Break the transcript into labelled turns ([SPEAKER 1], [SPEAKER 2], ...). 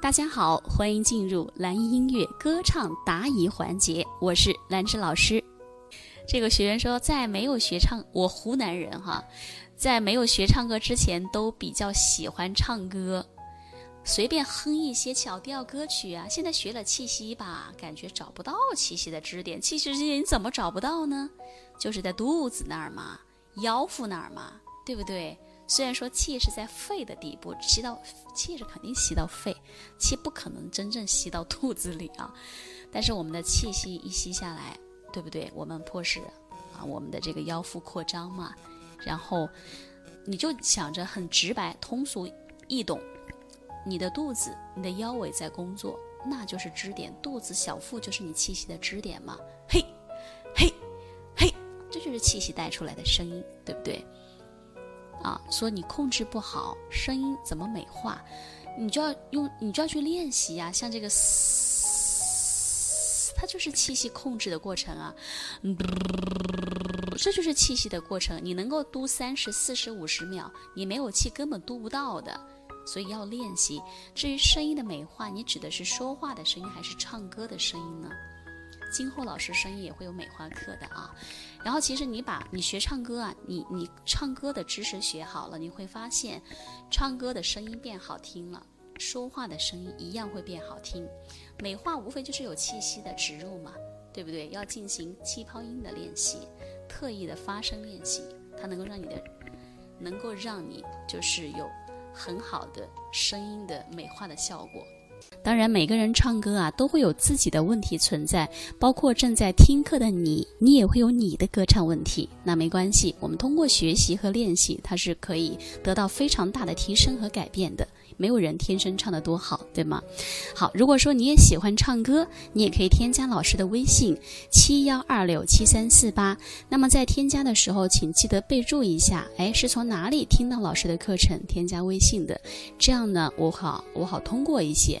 [SPEAKER 1] 大家好，欢迎进入蓝音音乐歌唱答疑环节，我是兰芝老师。这个学员说，在没有学唱，我湖南人哈，在没有学唱歌之前，都比较喜欢唱歌，随便哼一些小调歌曲啊。现在学了气息吧，感觉找不到气息的支点，气息支点你怎么找不到呢？就是在肚子那儿嘛，腰腹那儿嘛，对不对？虽然说气是在肺的底部吸到，气是肯定吸到肺，气不可能真正吸到肚子里啊。但是我们的气息一吸下来，对不对？我们迫使啊我们的这个腰腹扩张嘛。然后你就想着很直白、通俗易懂，你的肚子、你的腰围在工作，那就是支点。肚子、小腹就是你气息的支点嘛。嘿，嘿，嘿，这就是气息带出来的声音，对不对？啊，说你控制不好声音怎么美化，你就要用，你就要去练习呀。像这个嘶，它就是气息控制的过程啊，这就是气息的过程。你能够嘟三十四十五十秒，你没有气根本嘟不到的，所以要练习。至于声音的美化，你指的是说话的声音还是唱歌的声音呢？今后老师声音也会有美化课的啊，然后其实你把你学唱歌啊，你你唱歌的知识学好了，你会发现，唱歌的声音变好听了，说话的声音一样会变好听。美化无非就是有气息的植入嘛，对不对？要进行气泡音的练习，特意的发声练习，它能够让你的，能够让你就是有很好的声音的美化的效果。当然，每个人唱歌啊，都会有自己的问题存在，包括正在听课的你，你也会有你的歌唱问题。那没关系，我们通过学习和练习，它是可以得到非常大的提升和改变的。没有人天生唱得多好，对吗？好，如果说你也喜欢唱歌，你也可以添加老师的微信七幺二六七三四八。那么在添加的时候，请记得备注一下，哎，是从哪里听到老师的课程添加微信的？这样呢，我好我好通过一些，